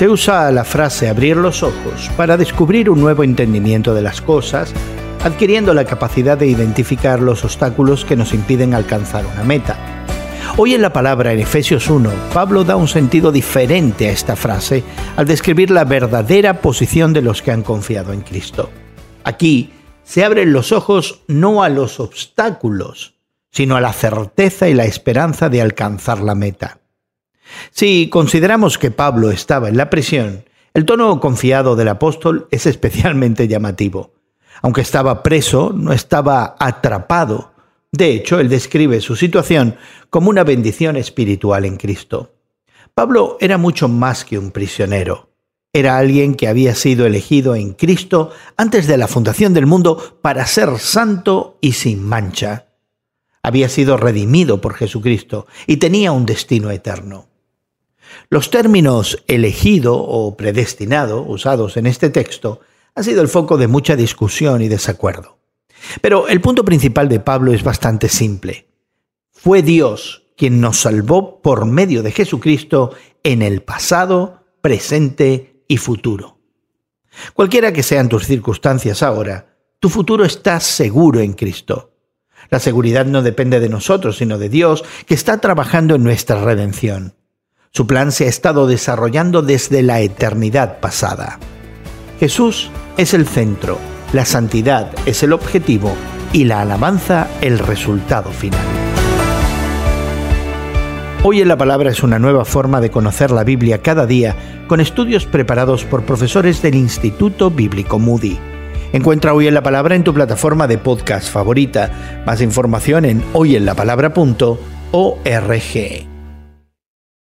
Se usa la frase abrir los ojos para descubrir un nuevo entendimiento de las cosas, adquiriendo la capacidad de identificar los obstáculos que nos impiden alcanzar una meta. Hoy en la palabra en Efesios 1, Pablo da un sentido diferente a esta frase al describir la verdadera posición de los que han confiado en Cristo. Aquí se abren los ojos no a los obstáculos, sino a la certeza y la esperanza de alcanzar la meta. Si consideramos que Pablo estaba en la prisión, el tono confiado del apóstol es especialmente llamativo. Aunque estaba preso, no estaba atrapado. De hecho, él describe su situación como una bendición espiritual en Cristo. Pablo era mucho más que un prisionero. Era alguien que había sido elegido en Cristo antes de la fundación del mundo para ser santo y sin mancha. Había sido redimido por Jesucristo y tenía un destino eterno. Los términos elegido o predestinado usados en este texto han sido el foco de mucha discusión y desacuerdo. Pero el punto principal de Pablo es bastante simple. Fue Dios quien nos salvó por medio de Jesucristo en el pasado, presente y futuro. Cualquiera que sean tus circunstancias ahora, tu futuro está seguro en Cristo. La seguridad no depende de nosotros, sino de Dios, que está trabajando en nuestra redención. Su plan se ha estado desarrollando desde la eternidad pasada. Jesús es el centro, la santidad es el objetivo y la alabanza el resultado final. Hoy en la Palabra es una nueva forma de conocer la Biblia cada día con estudios preparados por profesores del Instituto Bíblico Moody. Encuentra Hoy en la Palabra en tu plataforma de podcast favorita. Más información en hoyenlapalabra.org.